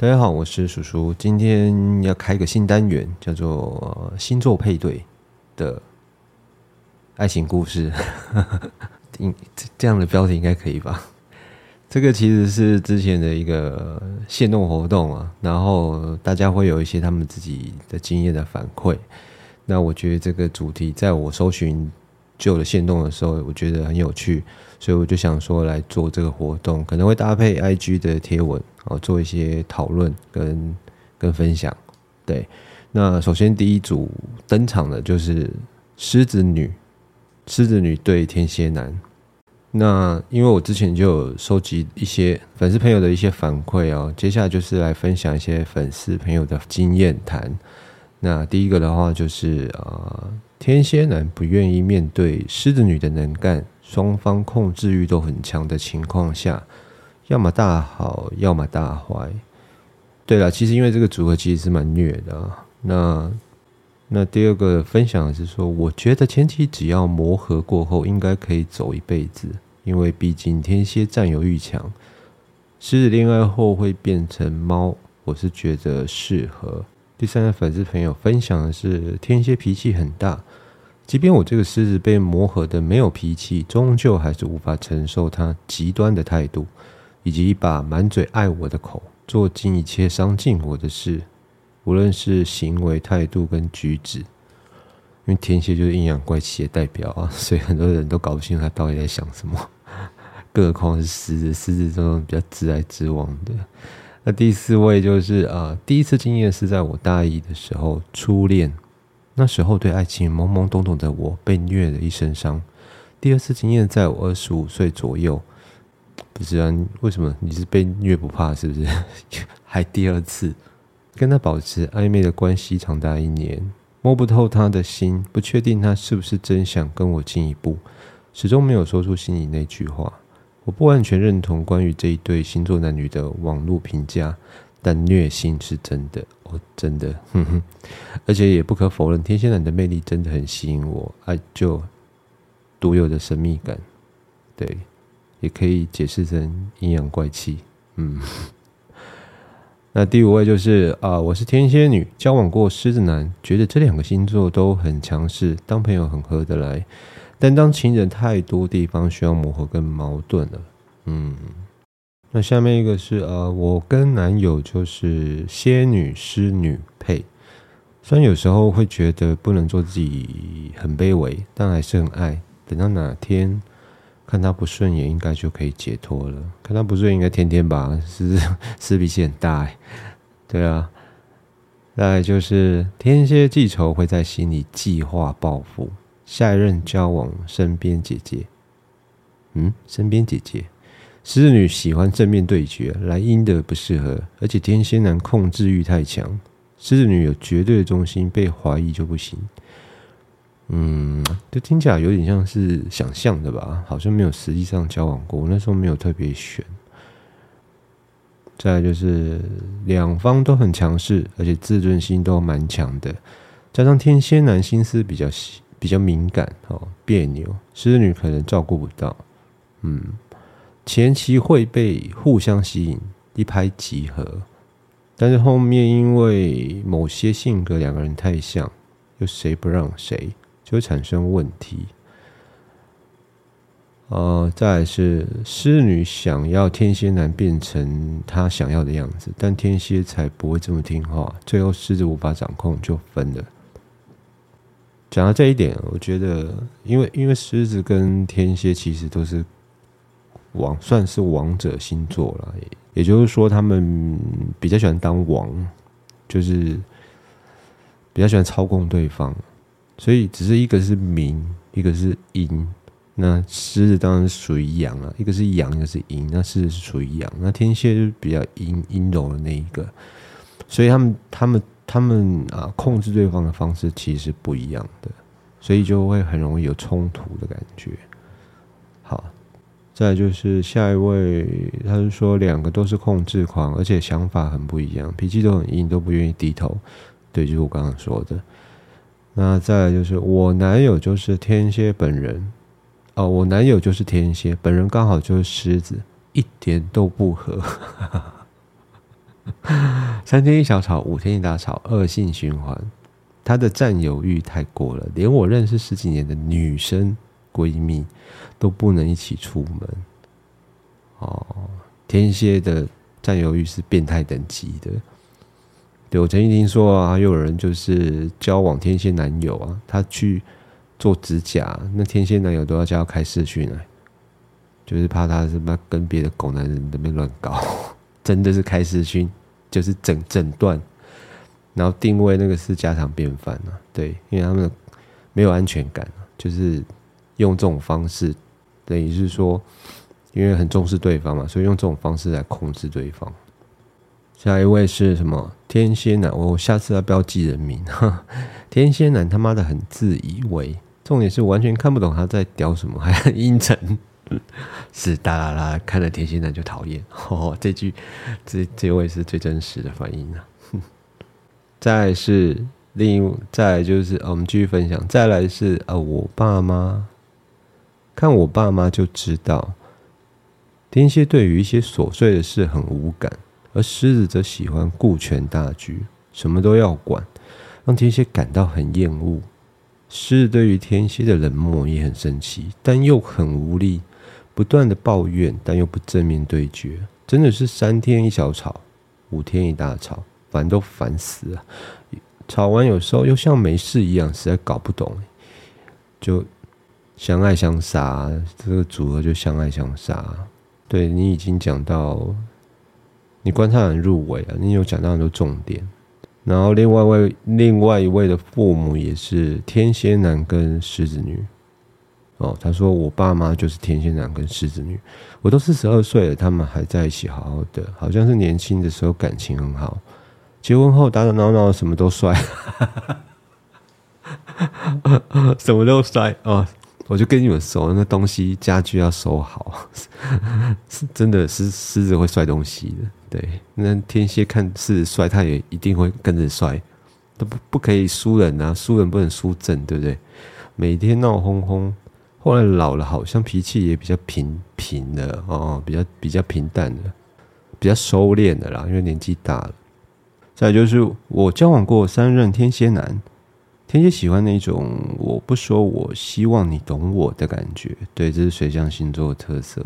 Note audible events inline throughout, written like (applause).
大家好，我是叔叔，今天要开个新单元，叫做星座配对的爱情故事。(laughs) 应这样的标题应该可以吧？这个其实是之前的一个线动活动啊，然后大家会有一些他们自己的经验的反馈。那我觉得这个主题在我搜寻旧的线动的时候，我觉得很有趣，所以我就想说来做这个活动，可能会搭配 IG 的贴文。哦，做一些讨论跟跟分享。对，那首先第一组登场的就是狮子女，狮子女对天蝎男。那因为我之前就有收集一些粉丝朋友的一些反馈哦，接下来就是来分享一些粉丝朋友的经验谈。那第一个的话就是啊，天蝎男不愿意面对狮子女的能干，双方控制欲都很强的情况下。要么大好，要么大坏。对了，其实因为这个组合其实是蛮虐的。那那第二个分享是说，我觉得前期只要磨合过后，应该可以走一辈子。因为毕竟天蝎占有欲强，狮子恋爱后会变成猫，我是觉得适合。第三个粉丝朋友分享的是，天蝎脾气很大，即便我这个狮子被磨合的没有脾气，终究还是无法承受他极端的态度。以及一把满嘴爱我的口，做尽一切伤尽我的事，无论是行为态度跟举止。因为天蝎就是阴阳怪气的代表啊，(laughs) 所以很多人都搞不清他到底在想什么。(laughs) 更何况是狮子，狮子这种比较自来自往的。那第四位就是啊，第一次经验是在我大一的时候，初恋。那时候对爱情懵懵懂懂的我，被虐了一身伤。第二次经验在我二十五岁左右。不是啊，为什么你是被虐不怕？是不是？(laughs) 还第二次跟他保持暧昧的关系长达一年，摸不透他的心，不确定他是不是真想跟我进一步，始终没有说出心里那句话。我不完全认同关于这一对星座男女的网络评价，但虐心是真的哦，真的，哼哼。而且也不可否认，天蝎男的魅力真的很吸引我，爱就独有的神秘感，对。也可以解释成阴阳怪气，嗯。(laughs) 那第五位就是啊，我是天蝎女，交往过狮子男，觉得这两个星座都很强势，当朋友很合得来，但当情人太多地方需要磨合跟矛盾了，嗯。那下面一个是呃，我跟男友就是仙女狮女配，虽然有时候会觉得不能做自己很卑微，但还是很爱。等到哪天。看他不顺眼，应该就可以解脱了。看他不顺眼，应该天天吧，是是脾气很大哎。对啊，再就是天蝎记仇会在心里计划报复。下一任交往身边姐姐，嗯，身边姐姐，狮子女喜欢正面对决，来阴的不适合，而且天蝎男控制欲太强，狮子女有绝对的中心，被怀疑就不行。嗯，这听起来有点像是想象的吧，好像没有实际上交往过。那时候没有特别选。再就是两方都很强势，而且自尊心都蛮强的，加上天蝎男心思比较细比较敏感哦，别扭，狮子女可能照顾不到。嗯，前期会被互相吸引，一拍即合，但是后面因为某些性格两个人太像，又谁不让谁。就会产生问题。呃，再来是狮女想要天蝎男变成他想要的样子，但天蝎才不会这么听话，最后狮子无法掌控就分了。讲到这一点，我觉得，因为因为狮子跟天蝎其实都是王，算是王者星座了，也就是说，他们比较喜欢当王，就是比较喜欢操控对方。所以只是一个是明，一个是阴。那狮子当然属于阳了，一个是阳，一个是阴。那狮子是属于阳，那天蝎就是比较阴阴柔的那一个。所以他们他们他们啊，控制对方的方式其实不一样的，所以就会很容易有冲突的感觉。好，再就是下一位，他是说两个都是控制狂，而且想法很不一样，脾气都很硬，都不愿意低头。对，就是我刚刚说的。那再来就是我男友就是天蝎本人，哦，我男友就是天蝎本人，刚好就是狮子，一点都不合。(laughs) 三天一小吵，五天一大吵，恶性循环。他的占有欲太过了，连我认识十几年的女生闺蜜都不能一起出门。哦，天蝎的占有欲是变态等级的。对我曾经听说啊，又有人就是交往天蝎男友啊，他去做指甲，那天蝎男友都要叫他开视讯来，就是怕他什么跟别的狗男人那边乱搞，真的是开始去，就是整整段。然后定位那个是家常便饭啊，对，因为他们没有安全感就是用这种方式，等于是说，因为很重视对方嘛，所以用这种方式来控制对方。下一位是什么？天蝎男，我下次要不要记人名？(laughs) 天蝎男他妈的很自以为，重点是完全看不懂他在屌什么，还很阴沉，(laughs) 是哒啦啦，看了天蝎男就讨厌。(laughs) 哦，这句这这位是最真实的反应啊。(laughs) 再是另一再就是我们继续分享，再来是呃，我爸妈看我爸妈就知道，天蝎对于一些琐碎的事很无感，而狮子则喜欢顾全大局，什么都要管，让天蝎感到很厌恶。狮子对于天蝎的冷漠也很生气，但又很无力，不断的抱怨，但又不正面对决，真的是三天一小吵，五天一大吵。烦都烦死了，吵完有时候又像没事一样，实在搞不懂。就相爱相杀，这个组合就相爱相杀。对你已经讲到，你观察很入围啊，你有讲到很多重点。然后另外位另外一位的父母也是天蝎男跟狮子女。哦，他说我爸妈就是天蝎男跟狮子女，我都四十二岁了，他们还在一起好好的，好像是年轻的时候感情很好。结婚后打打闹闹，什么都摔，(laughs) 什么都摔哦！我就跟你们说，那东西家具要收好，是 (laughs) 真的是狮子会摔东西的。对，那天蝎看狮子摔，他也一定会跟着摔，都不不可以输人啊！输人不能输阵，对不对？每天闹哄哄，后来老了，好像脾气也比较平平的哦，比较比较平淡的，比较收敛的啦，因为年纪大了。再就是我交往过三任天蝎男，天蝎喜欢那种我不说我希望你懂我的感觉，对，这是水象星座的特色。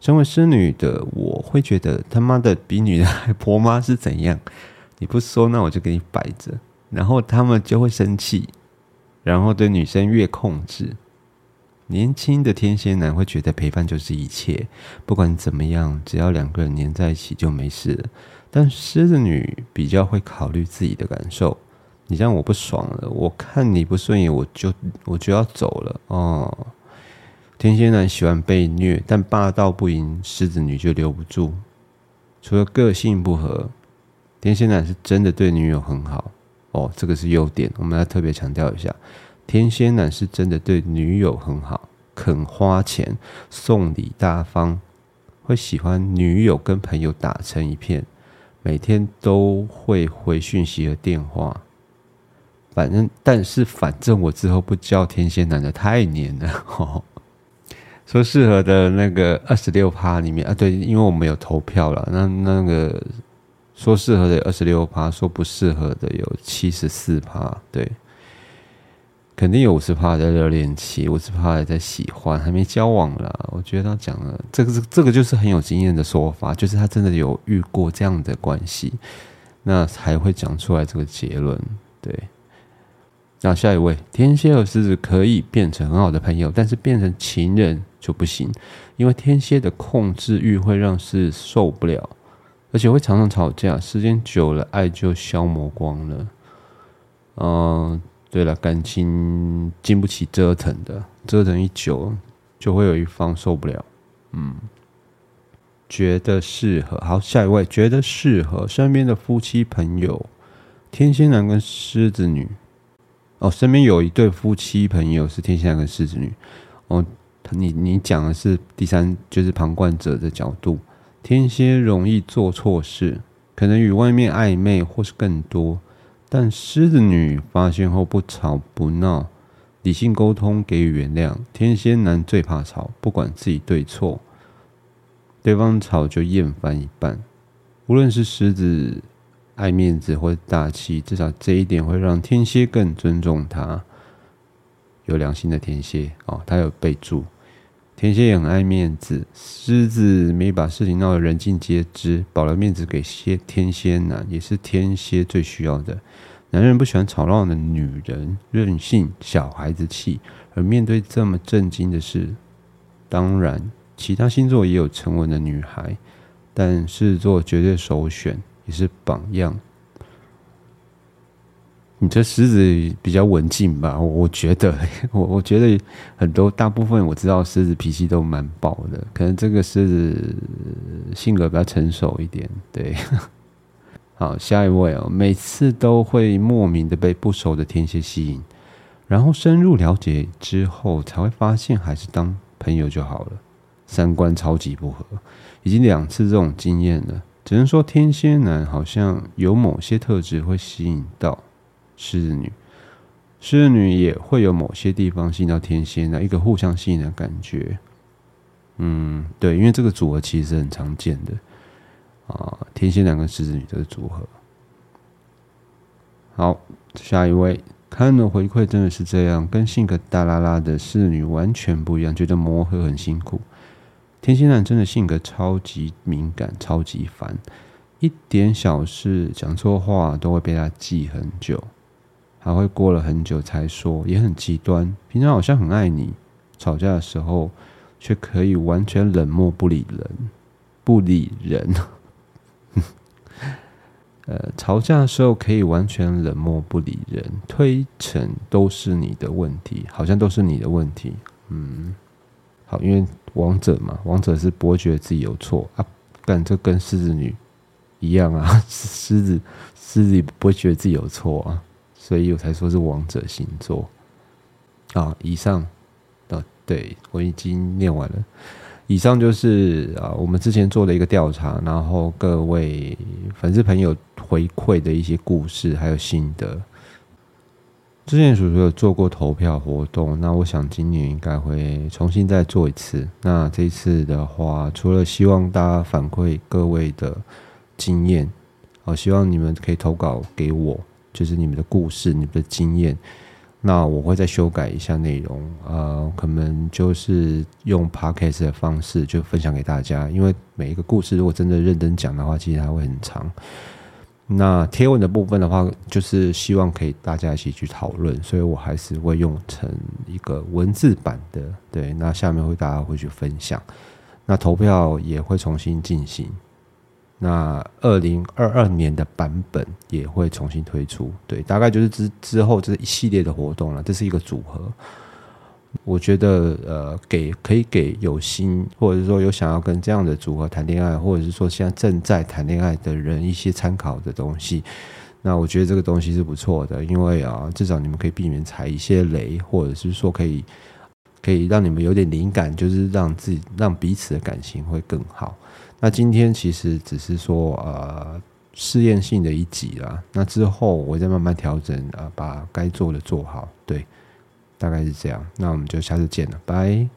身为狮女的我会觉得他妈的比女人还婆妈是怎样？你不说那我就给你摆着，然后他们就会生气，然后对女生越控制。年轻的天蝎男会觉得陪伴就是一切，不管怎么样，只要两个人黏在一起就没事了。但狮子女比较会考虑自己的感受，你让我不爽了，我看你不顺眼，我就我就要走了哦。天蝎男喜欢被虐，但霸道不赢狮子女就留不住。除了个性不合，天蝎男是真的对女友很好哦，这个是优点，我们要特别强调一下。天蝎男是真的对女友很好，肯花钱送礼大方，会喜欢女友跟朋友打成一片。每天都会回讯息和电话，反正但是反正我之后不叫天蝎男的太黏了。(laughs) 说适合的那个二十六趴里面啊，对，因为我们有投票了，那那个说适合的二十六趴，说不适合的有七十四趴，对。肯定有五十趴在热恋期，五十趴还在喜欢，还没交往了。我觉得他讲了这个是这个就是很有经验的说法，就是他真的有遇过这样的关系，那才会讲出来这个结论。对，那下一位天蝎和狮子可以变成很好的朋友，但是变成情人就不行，因为天蝎的控制欲会让狮子受不了，而且会常常吵架，时间久了爱就消磨光了。嗯。对了，感情经不起折腾的，折腾一久就会有一方受不了。嗯，觉得适合。好，下一位觉得适合身边的夫妻朋友，天蝎男跟狮子女。哦，身边有一对夫妻朋友是天蝎男跟狮子女。哦，你你讲的是第三，就是旁观者的角度。天蝎容易做错事，可能与外面暧昧或是更多。但狮子女发现后不吵不闹，理性沟通给予原谅。天蝎男最怕吵，不管自己对错，对方吵就厌烦一半。无论是狮子爱面子或大气，至少这一点会让天蝎更尊重他。有良心的天蝎哦，他有备注。天蝎也很爱面子，狮子没把事情闹得人尽皆知，保留面子给蝎天蝎男，也是天蝎最需要的。男人不喜欢吵闹的女人，任性、小孩子气。而面对这么震惊的事，当然其他星座也有沉稳的女孩，但狮子座绝对首选，也是榜样。你这狮子比较文静吧？我觉得，(laughs) 我我觉得很多大部分我知道狮子脾气都蛮暴的，可能这个狮子性格比较成熟一点。对，(laughs) 好，下一位哦，每次都会莫名的被不熟的天蝎吸引，然后深入了解之后才会发现还是当朋友就好了，三观超级不合，已经两次这种经验了，只能说天蝎男好像有某些特质会吸引到。狮子女，狮子女也会有某些地方吸引到天蝎的一个互相吸引的感觉。嗯，对，因为这个组合其实很常见的啊，天蝎男跟狮子女这个组合。好，下一位，看的回馈真的是这样，跟性格大拉拉的狮子女完全不一样，觉得磨合很辛苦。天蝎男真的性格超级敏感，超级烦，一点小事讲错话都会被他记很久。还会过了很久才说，也很极端。平常好像很爱你，吵架的时候却可以完全冷漠不理人，不理人。(laughs) 呃，吵架的时候可以完全冷漠不理人，推成都是你的问题，好像都是你的问题。嗯，好，因为王者嘛，王者是不会觉得自己有错啊，但这跟狮子女一样啊，(laughs) 狮子狮子不会觉得自己有错啊。所以我才说是王者星座啊！以上的对我已经念完了。以上就是啊，我们之前做的一个调查，然后各位粉丝朋友回馈的一些故事还有心得。之前叔叔有做过投票活动，那我想今年应该会重新再做一次。那这次的话，除了希望大家反馈各位的经验，我希望你们可以投稿给我。就是你们的故事，你们的经验，那我会再修改一下内容，呃，可能就是用 podcast 的方式就分享给大家。因为每一个故事如果真的认真讲的话，其实它会很长。那贴文的部分的话，就是希望可以大家一起去讨论，所以我还是会用成一个文字版的。对，那下面会大家会去分享，那投票也会重新进行。那二零二二年的版本也会重新推出，对，大概就是之之后这一系列的活动了。这是一个组合，我觉得呃，给可以给有心或者是说有想要跟这样的组合谈恋爱，或者是说现在正在谈恋爱的人一些参考的东西。那我觉得这个东西是不错的，因为啊，至少你们可以避免踩一些雷，或者是说可以可以让你们有点灵感，就是让自己让彼此的感情会更好。那今天其实只是说呃试验性的一集啦，那之后我再慢慢调整啊，把该做的做好，对，大概是这样。那我们就下次见了，拜。